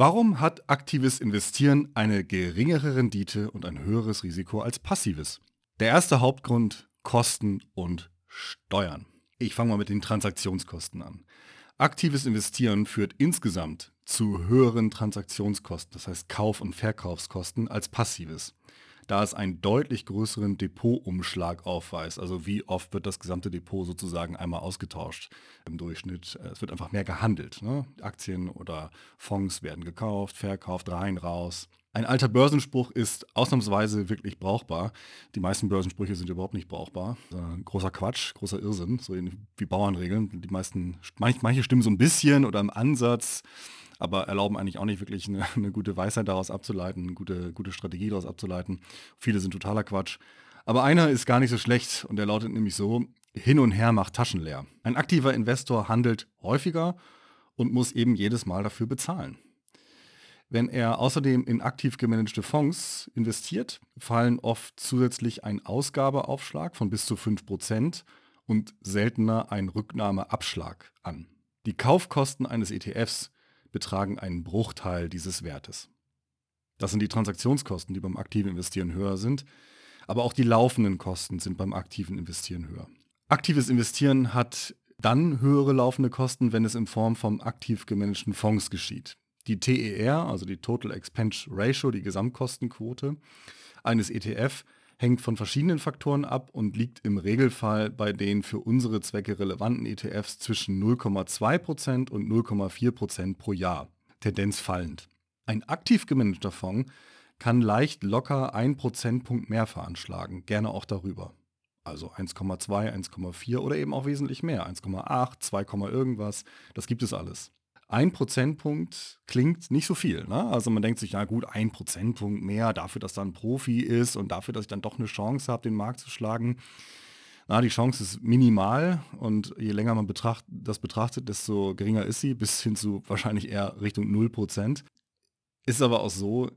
Warum hat aktives Investieren eine geringere Rendite und ein höheres Risiko als passives? Der erste Hauptgrund Kosten und Steuern. Ich fange mal mit den Transaktionskosten an. Aktives Investieren führt insgesamt zu höheren Transaktionskosten, das heißt Kauf- und Verkaufskosten, als passives da es einen deutlich größeren Depotumschlag aufweist. Also wie oft wird das gesamte Depot sozusagen einmal ausgetauscht im Durchschnitt. Es wird einfach mehr gehandelt. Ne? Aktien oder Fonds werden gekauft, verkauft, rein, raus. Ein alter Börsenspruch ist ausnahmsweise wirklich brauchbar. Die meisten Börsensprüche sind überhaupt nicht brauchbar. großer Quatsch, großer Irrsinn, so wie Bauernregeln. Die meisten, manche stimmen so ein bisschen oder im Ansatz aber erlauben eigentlich auch nicht wirklich eine, eine gute Weisheit daraus abzuleiten, eine gute, gute Strategie daraus abzuleiten. Viele sind totaler Quatsch. Aber einer ist gar nicht so schlecht und der lautet nämlich so, hin und her macht Taschen leer. Ein aktiver Investor handelt häufiger und muss eben jedes Mal dafür bezahlen. Wenn er außerdem in aktiv gemanagte Fonds investiert, fallen oft zusätzlich ein Ausgabeaufschlag von bis zu 5% und seltener ein Rücknahmeabschlag an. Die Kaufkosten eines ETFs betragen einen Bruchteil dieses Wertes. Das sind die Transaktionskosten, die beim aktiven Investieren höher sind, aber auch die laufenden Kosten sind beim aktiven Investieren höher. Aktives Investieren hat dann höhere laufende Kosten, wenn es in Form von aktiv gemanagten Fonds geschieht. Die TER, also die Total Expense Ratio, die Gesamtkostenquote eines ETF, hängt von verschiedenen Faktoren ab und liegt im Regelfall bei den für unsere Zwecke relevanten ETFs zwischen 0,2% und 0,4% pro Jahr, Tendenz fallend. Ein aktiv gemanagter Fonds kann leicht locker 1 Prozentpunkt mehr veranschlagen, gerne auch darüber. Also 1,2, 1,4 oder eben auch wesentlich mehr, 1,8, 2, irgendwas, das gibt es alles ein Prozentpunkt klingt nicht so viel. Ne? Also man denkt sich, ja gut, ein Prozentpunkt mehr dafür, dass da ein Profi ist und dafür, dass ich dann doch eine Chance habe, den Markt zu schlagen. Na, die Chance ist minimal und je länger man betracht, das betrachtet, desto geringer ist sie, bis hin zu wahrscheinlich eher Richtung 0%. Ist aber auch so,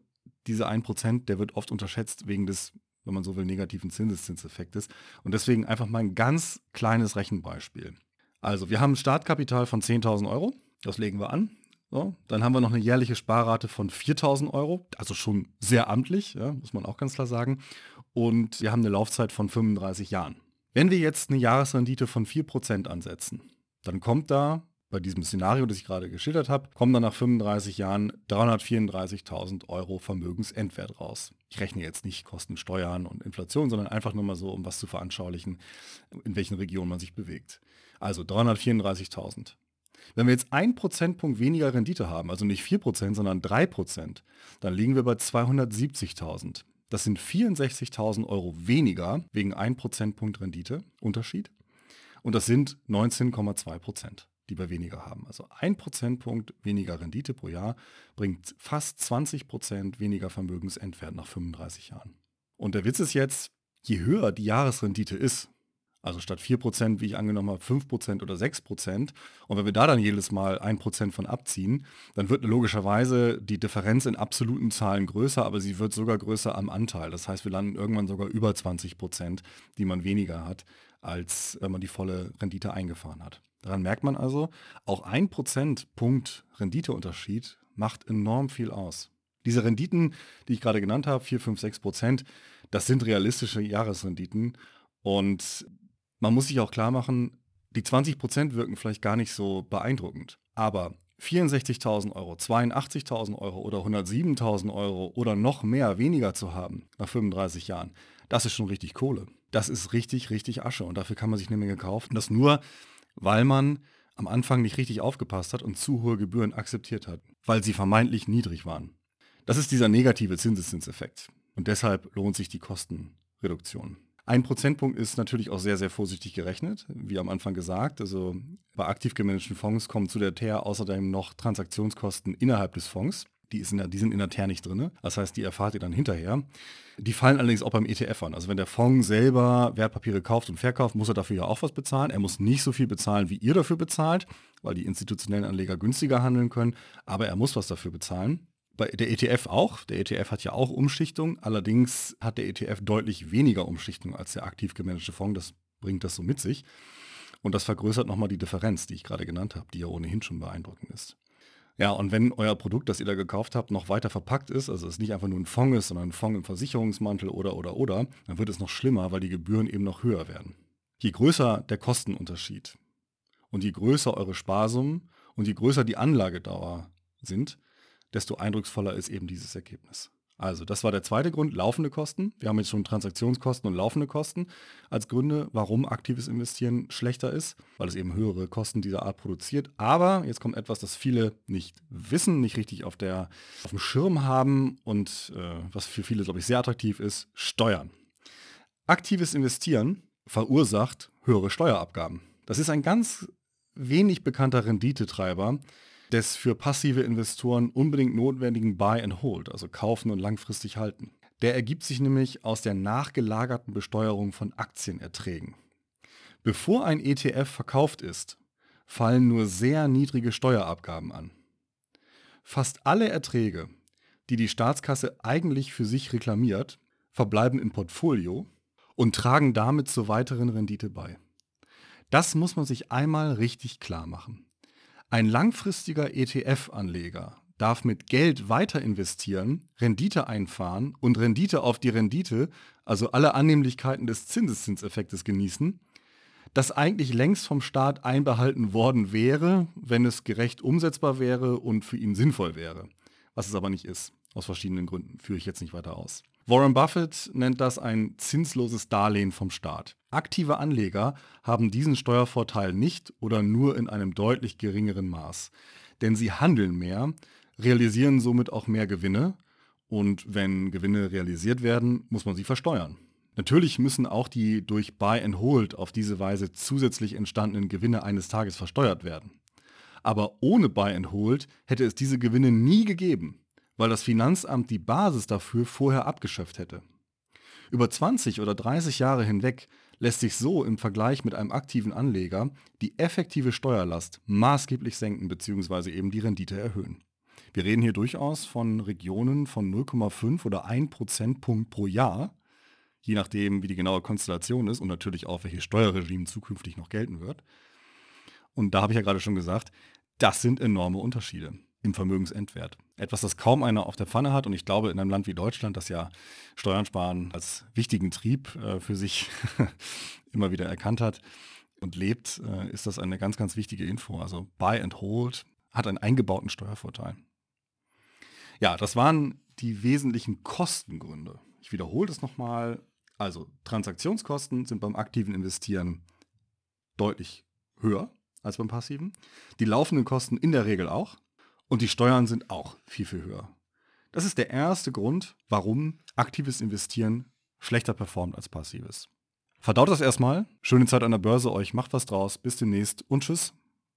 dieser 1%, der wird oft unterschätzt wegen des, wenn man so will, negativen Zinseszinseffektes. Und deswegen einfach mal ein ganz kleines Rechenbeispiel. Also wir haben ein Startkapital von 10.000 Euro das legen wir an. So, dann haben wir noch eine jährliche Sparrate von 4000 Euro, also schon sehr amtlich, ja, muss man auch ganz klar sagen. Und wir haben eine Laufzeit von 35 Jahren. Wenn wir jetzt eine Jahresrendite von 4% ansetzen, dann kommt da bei diesem Szenario, das ich gerade geschildert habe, kommen dann nach 35 Jahren 334.000 Euro Vermögensendwert raus. Ich rechne jetzt nicht Kosten, Steuern und Inflation, sondern einfach nur mal so, um was zu veranschaulichen, in welchen Regionen man sich bewegt. Also 334.000. Wenn wir jetzt einen Prozentpunkt weniger Rendite haben, also nicht 4%, sondern 3%, dann liegen wir bei 270.000. Das sind 64.000 Euro weniger wegen 1 Prozentpunkt Rendite, Unterschied. Und das sind 19,2 Prozent, die wir weniger haben. Also ein Prozentpunkt weniger Rendite pro Jahr bringt fast 20 Prozent weniger Vermögensentwert nach 35 Jahren. Und der Witz ist jetzt, je höher die Jahresrendite ist, also statt 4%, wie ich angenommen habe, 5% oder 6%. Und wenn wir da dann jedes Mal 1% von abziehen, dann wird logischerweise die Differenz in absoluten Zahlen größer, aber sie wird sogar größer am Anteil. Das heißt, wir landen irgendwann sogar über 20%, die man weniger hat, als wenn man die volle Rendite eingefahren hat. Daran merkt man also, auch 1% Punkt Renditeunterschied macht enorm viel aus. Diese Renditen, die ich gerade genannt habe, 4, 5, 6 Prozent, das sind realistische Jahresrenditen. Und man muss sich auch klar machen, die 20% wirken vielleicht gar nicht so beeindruckend. Aber 64.000 Euro, 82.000 Euro oder 107.000 Euro oder noch mehr weniger zu haben nach 35 Jahren, das ist schon richtig Kohle. Das ist richtig, richtig Asche und dafür kann man sich eine Menge kaufen. Das nur, weil man am Anfang nicht richtig aufgepasst hat und zu hohe Gebühren akzeptiert hat, weil sie vermeintlich niedrig waren. Das ist dieser negative Zinseszinseffekt und deshalb lohnt sich die Kostenreduktion. Ein Prozentpunkt ist natürlich auch sehr, sehr vorsichtig gerechnet, wie am Anfang gesagt. Also bei aktiv gemanagten Fonds kommen zu der TER außerdem noch Transaktionskosten innerhalb des Fonds. Die, der, die, sind in der TER nicht drin. Das heißt, die erfahrt ihr dann hinterher. Die fallen allerdings auch beim ETF an. Also wenn der Fonds selber Wertpapiere kauft und verkauft, muss er dafür ja auch was bezahlen. Er muss nicht so viel bezahlen, wie ihr dafür bezahlt, weil die institutionellen Anleger günstiger handeln können. Aber er muss was dafür bezahlen bei der ETF auch. Der ETF hat ja auch Umschichtung. Allerdings hat der ETF deutlich weniger Umschichtung als der aktiv gemanagte Fonds. Das bringt das so mit sich. Und das vergrößert nochmal die Differenz, die ich gerade genannt habe, die ja ohnehin schon beeindruckend ist. Ja, und wenn euer Produkt, das ihr da gekauft habt, noch weiter verpackt ist, also es nicht einfach nur ein Fonds ist, sondern ein Fonds im Versicherungsmantel oder oder oder, dann wird es noch schlimmer, weil die Gebühren eben noch höher werden. Je größer der Kostenunterschied und je größer eure Sparsummen und je größer die Anlagedauer sind, desto eindrucksvoller ist eben dieses Ergebnis. Also, das war der zweite Grund, laufende Kosten. Wir haben jetzt schon Transaktionskosten und laufende Kosten als Gründe, warum aktives Investieren schlechter ist, weil es eben höhere Kosten dieser Art produziert. Aber jetzt kommt etwas, das viele nicht wissen, nicht richtig auf, der, auf dem Schirm haben und äh, was für viele, glaube ich, sehr attraktiv ist, Steuern. Aktives Investieren verursacht höhere Steuerabgaben. Das ist ein ganz wenig bekannter Renditetreiber, des für passive Investoren unbedingt notwendigen Buy and Hold, also kaufen und langfristig halten. Der ergibt sich nämlich aus der nachgelagerten Besteuerung von Aktienerträgen. Bevor ein ETF verkauft ist, fallen nur sehr niedrige Steuerabgaben an. Fast alle Erträge, die die Staatskasse eigentlich für sich reklamiert, verbleiben im Portfolio und tragen damit zur weiteren Rendite bei. Das muss man sich einmal richtig klar machen. Ein langfristiger ETF-Anleger darf mit Geld weiter investieren, Rendite einfahren und Rendite auf die Rendite, also alle Annehmlichkeiten des Zinseszinseffektes genießen, das eigentlich längst vom Staat einbehalten worden wäre, wenn es gerecht umsetzbar wäre und für ihn sinnvoll wäre. Was es aber nicht ist, aus verschiedenen Gründen, führe ich jetzt nicht weiter aus. Warren Buffett nennt das ein zinsloses Darlehen vom Staat. Aktive Anleger haben diesen Steuervorteil nicht oder nur in einem deutlich geringeren Maß. Denn sie handeln mehr, realisieren somit auch mehr Gewinne und wenn Gewinne realisiert werden, muss man sie versteuern. Natürlich müssen auch die durch Buy and Hold auf diese Weise zusätzlich entstandenen Gewinne eines Tages versteuert werden. Aber ohne Buy and Hold hätte es diese Gewinne nie gegeben weil das Finanzamt die Basis dafür vorher abgeschöpft hätte. Über 20 oder 30 Jahre hinweg lässt sich so im Vergleich mit einem aktiven Anleger die effektive Steuerlast maßgeblich senken bzw. eben die Rendite erhöhen. Wir reden hier durchaus von Regionen von 0,5 oder 1 Prozentpunkt pro Jahr, je nachdem, wie die genaue Konstellation ist und natürlich auch, welches Steuerregime zukünftig noch gelten wird. Und da habe ich ja gerade schon gesagt, das sind enorme Unterschiede im Vermögensendwert. Etwas, das kaum einer auf der Pfanne hat und ich glaube in einem Land wie Deutschland, das ja Steuern sparen als wichtigen Trieb äh, für sich immer wieder erkannt hat und lebt, äh, ist das eine ganz, ganz wichtige Info. Also Buy and Hold hat einen eingebauten Steuervorteil. Ja, das waren die wesentlichen Kostengründe. Ich wiederhole das nochmal. Also Transaktionskosten sind beim aktiven Investieren deutlich höher als beim passiven. Die laufenden Kosten in der Regel auch. Und die Steuern sind auch viel, viel höher. Das ist der erste Grund, warum aktives Investieren schlechter performt als passives. Verdaut das erstmal. Schöne Zeit an der Börse euch. Macht was draus. Bis demnächst und tschüss.